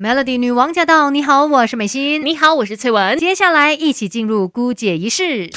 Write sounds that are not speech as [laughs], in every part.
Melody 女王驾到！你好，我是美心。你好，我是翠文。接下来一起进入姑姐仪式。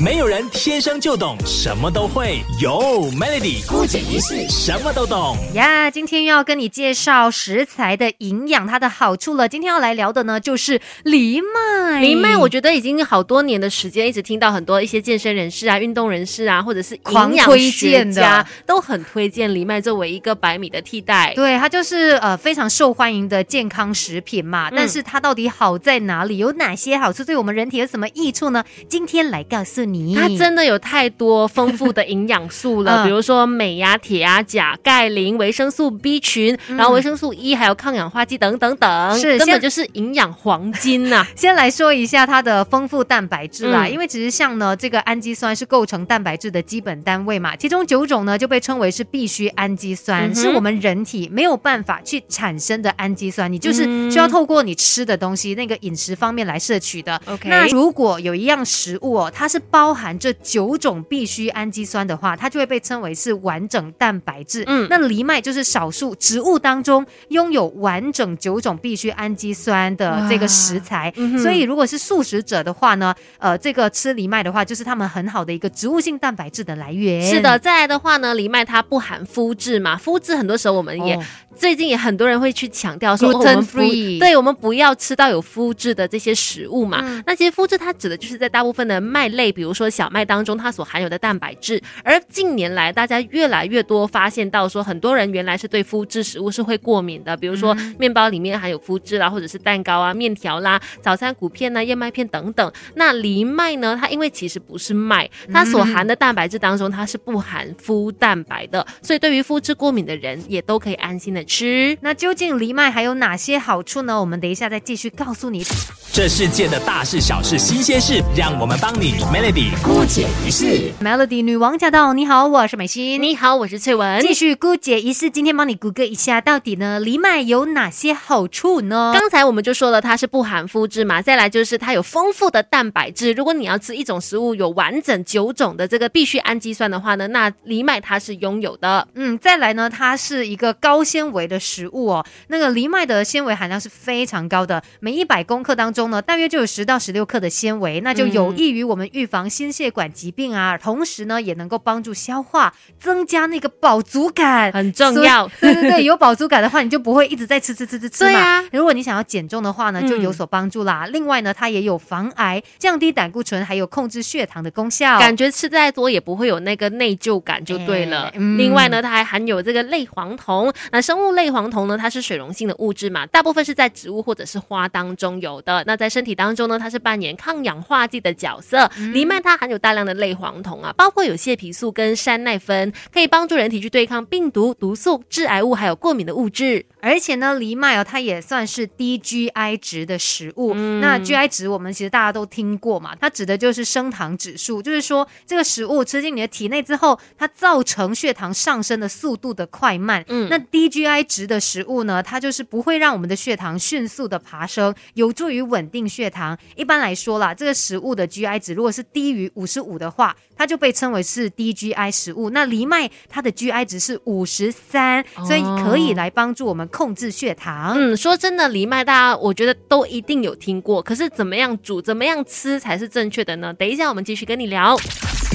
没有人天生就懂什么都会，有 Melody 姑姐仪式什么都懂呀。今天要跟你介绍食材的营养，它的好处了。今天要来聊的呢，就是藜麦。藜麦，我觉得已经好多年的时间，一直听到很多一些健身人士啊、运动人士啊，或者是营养学家都很推荐藜麦作为一个白米的替代。对，它就是呃非常受欢迎的健康食品嘛。但是它到底好在哪里？有哪些好处？对我们人体有什么益处呢？今天来告诉。它真的有太多丰富的营养素了，[laughs] 比如说镁呀、铁呀、钾、钙、磷、维生素 B 群，然后维生素 E，还有抗氧化剂等等等，是根本就是营养黄金呐。[laughs] 先来说一下它的丰富蛋白质啦，因为其实像呢，这个氨基酸是构成蛋白质的基本单位嘛，其中九种呢就被称为是必需氨基酸，是我们人体没有办法去产生的氨基酸，你就是需要透过你吃的东西那个饮食方面来摄取的。OK，那如果有一样食物哦，它是包包含这九种必需氨基酸的话，它就会被称为是完整蛋白质。嗯，那藜麦就是少数植物当中拥有完整九种必需氨基酸的这个食材。所以，如果是素食者的话呢，呃，这个吃藜麦的话，就是他们很好的一个植物性蛋白质的来源。是的，再来的话呢，藜麦它不含麸质嘛，麸质很多时候我们也最近也很多人会去强调说，我们不对我们不要吃到有麸质的这些食物嘛。那其实麸质它指的就是在大部分的麦类，比如。说小麦当中它所含有的蛋白质，而近年来大家越来越多发现到说，很多人原来是对麸质食物是会过敏的，比如说面包里面含有麸质啦，或者是蛋糕啊、面条啦、早餐谷片呐、燕麦片等等。那藜麦呢，它因为其实不是麦，它所含的蛋白质当中它是不含麸蛋白的，所以对于麸质过敏的人也都可以安心的吃。那究竟藜麦还有哪些好处呢？我们等一下再继续告诉你。这世界的大事小事新鲜事，让我们帮你 Melody。姑姐一世，Melody 女王驾到！你好，我是美心。你好，我是翠文。继续姑姐一世，今天帮你谷歌一下，到底呢藜麦有哪些好处呢？刚才我们就说了，它是不含麸质嘛。再来就是它有丰富的蛋白质。如果你要吃一种食物有完整九种的这个必需氨基酸的话呢，那藜麦它是拥有的。嗯，再来呢，它是一个高纤维的食物哦。那个藜麦的纤维含量是非常高的，每一百公克当中呢，大约就有十到十六克的纤维，那就有益于我们预防心血管。疾病啊，同时呢也能够帮助消化，增加那个饱足感，很重要。对对对，[laughs] 有饱足感的话，你就不会一直在吃吃吃吃吃嘛。如果你想要减重的话呢，就有所帮助啦。另外呢，它也有防癌、降低胆固醇，还有控制血糖的功效。感觉吃再多也不会有那个内疚感，就对了。另外呢，它还含有这个类黄酮。那生物类黄酮呢，它是水溶性的物质嘛，大部分是在植物或者是花当中有的。那在身体当中呢，它是扮演抗氧化剂的角色。藜麦它含有大。大量的类黄酮啊，包括有蟹皮素跟山奈酚，可以帮助人体去对抗病毒、毒素、致癌物，还有过敏的物质。而且呢，藜麦哦，它也算是低 GI 值的食物。那 GI 值我们其实大家都听过嘛，它指的就是升糖指数，就是说这个食物吃进你的体内之后，它造成血糖上升的速度的快慢。嗯，那低 GI 值的食物呢，它就是不会让我们的血糖迅速的爬升，有助于稳定血糖。一般来说啦，这个食物的 GI 值如果是低于五十。五的话，它就被称为是低 GI 食物。那藜麦它的 GI 值是五十三，所以可以来帮助我们控制血糖。嗯，说真的，藜麦大家我觉得都一定有听过，可是怎么样煮、怎么样吃才是正确的呢？等一下我们继续跟你聊。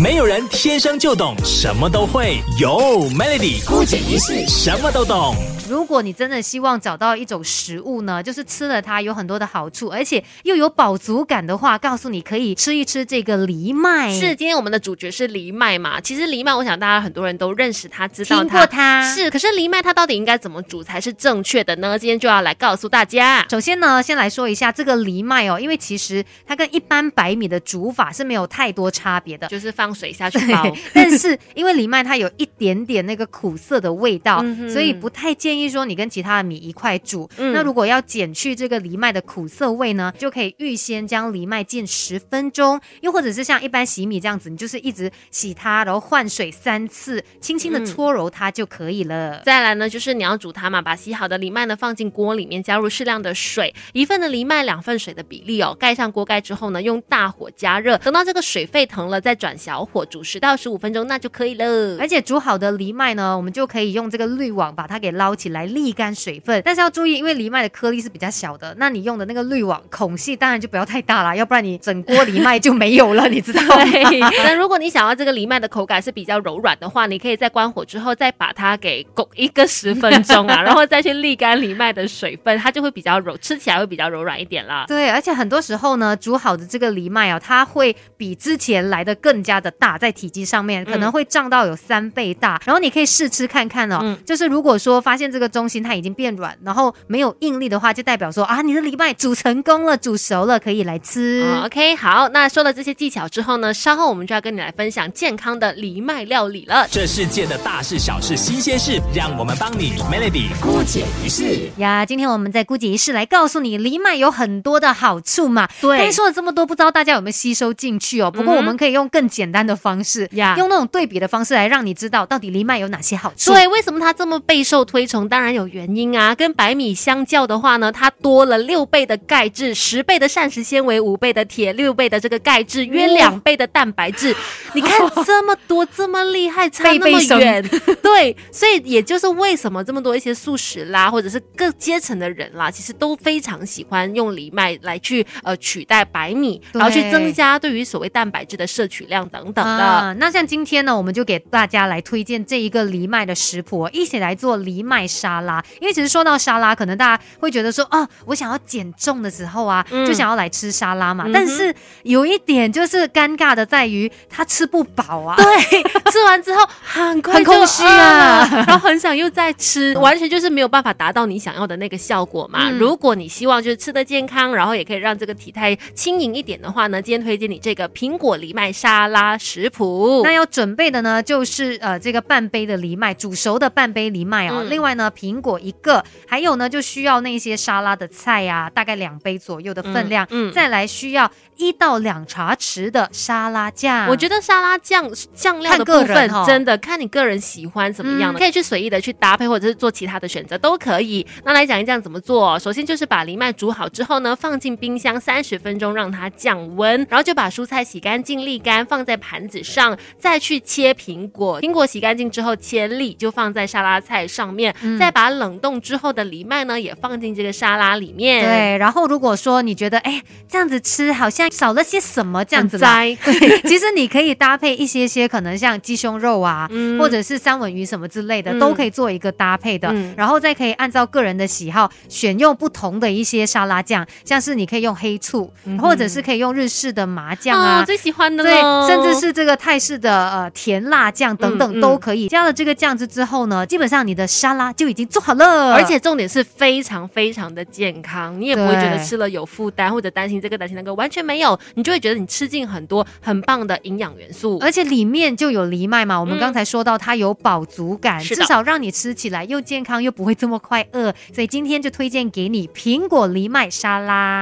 没有人天生就懂什么都会，有 Melody 姑姐仪式什么都懂。如果你真的希望找到一种食物呢，就是吃了它有很多的好处，而且又有饱足感的话，告诉你可以吃一吃这个藜麦。是，今天我们的主角是藜麦嘛？其实藜麦，我想大家很多人都认识它，知道听过它。是，可是藜麦它到底应该怎么煮才是正确的呢？今天就要来告诉大家。首先呢，先来说一下这个藜麦哦，因为其实它跟一般白米的煮法是没有太多差别的，就是放。水下去煲，[laughs] 但是因为藜麦它有一点点那个苦涩的味道，所以不太建议说你跟其他的米一块煮。那如果要减去这个藜麦的苦涩味呢，就可以预先将藜麦浸十分钟，又或者是像一般洗米这样子，你就是一直洗它，然后换水三次，轻轻的搓揉它就可以了。再来呢，就是你要煮它嘛，把洗好的藜麦呢放进锅里面，加入适量的水，一份的藜麦两份水的比例哦，盖上锅盖之后呢，用大火加热，等到这个水沸腾了，再转小。小火煮十到十五分钟，那就可以了。而且煮好的藜麦呢，我们就可以用这个滤网把它给捞起来沥干水分。但是要注意，因为藜麦的颗粒是比较小的，那你用的那个滤网孔隙当然就不要太大了，要不然你整锅藜麦就没有了，你知道吗？[laughs] 那如果你想要这个藜麦的口感是比较柔软的话，你可以在关火之后再把它给拱一个十分钟啊，然后再去沥干藜麦的水分，它就会比较柔，吃起来会比较柔软一点啦。对，而且很多时候呢，煮好的这个藜麦啊，它会比之前来的更加的大，在体积上面可能会胀到有三倍大。然后你可以试吃看看哦，就是如果说发现这个中心它已经变软，然后没有应力的话，就代表说啊，你的藜麦煮成功了，煮熟了，可以来吃。OK，好，那说了这些技巧之后呢，稍后我们就要跟你来分享健康的藜麦料理了。这世界的大事小事新鲜事，让我们帮你 Melody 姑解一世。呀，今天我们在姑姐仪式来告诉你，藜麦有很多的好处嘛。对说了这么多，不知道大家有没有吸收进去哦？不过嗯我们可以用更简单的方式，呀用那种对比的方式来让你知道到底藜麦有哪些好处。对，为什么它这么备受推崇？当然有原因啊。跟白米相较的话呢，它多了六倍的钙质、十倍的膳食纤维、五倍的铁、六倍的这个钙质，约两倍的蛋白质。[laughs] 你看这么多，这么厉害，差 [laughs] 那么远。[laughs] 对，所以也就是为什么这么多一些素食啦，或者是各阶层的人啦，其实都非常喜欢用藜麦来去呃取代白米，然后去增加对于所谓蛋白质的摄取量等等等的。啊，那像今天呢，我们就给大家来推荐这一个藜麦的食谱，一起来做藜麦沙拉。因为其实说到沙拉，可能大家会觉得说，啊，我想要减重的时候啊，嗯就想要来吃沙拉嘛。嗯但是有一点就是尴尬的在于，它吃不饱啊。对，[laughs] 吃完之后很快就很空虚啊 [laughs] 然后很想又再吃，完全就是没有办法达到你想要的那个效果嘛。嗯如果你希望就是吃的健康，然后也可以让这个体态轻盈一点的话呢，今天推荐你这个苹果藜麦沙拉食谱。那要准备的呢，就是呃这个半杯的藜麦，煮熟的半杯藜麦哦。嗯另外呢，苹果一个，还有呢就需要那些沙拉的菜呀、大概两杯左右的分量。嗯嗯再来需要一到两茶匙的沙拉酱。我觉得沙拉酱酱料的部分哦真的看你个人喜欢怎么样的，嗯可以去随意的去搭配，或者是做其他的选择都可以。那来讲一讲怎么做，首先就是把藜麦煮好之后呢，放进冰箱三十分钟让它降温，然后就把蔬菜洗干净沥干，放在盘子上，再去切苹果，苹果洗干净之后切粒，就放在沙拉菜上面，嗯。再把冷冻之后的藜麦呢也放进这个沙拉里面。。对，然后如果说你觉得哎这样子吃好像少了些什么这样子很 [laughs] 啦，对，其实你可以搭配一些些可能像鸡胸肉啊，嗯。或者是三文鱼什么之类的，嗯。都可以做一个搭配的。嗯。然后再可以按照个人的喜好选用不同的一些沙拉酱，像是你可以用黑醋，或者是可以用日式的麻酱啊。嗯哦，最喜欢的对，甚至是这个泰式的呃甜辣酱等等都可以。加了这个酱汁之后呢，基本上你的沙拉就已经做好了。而且重点是非常非常的健康，你也不会觉得吃了有负担或者担心这个担心那个，完全没有，你就会觉得你吃进很多很棒的营养元素。而且里面就有藜麦嘛，我们嗯刚才说到它有饱足感，至少让你吃起来又健康又不会这么快饿，所以今天就推荐给你苹果藜麦沙拉。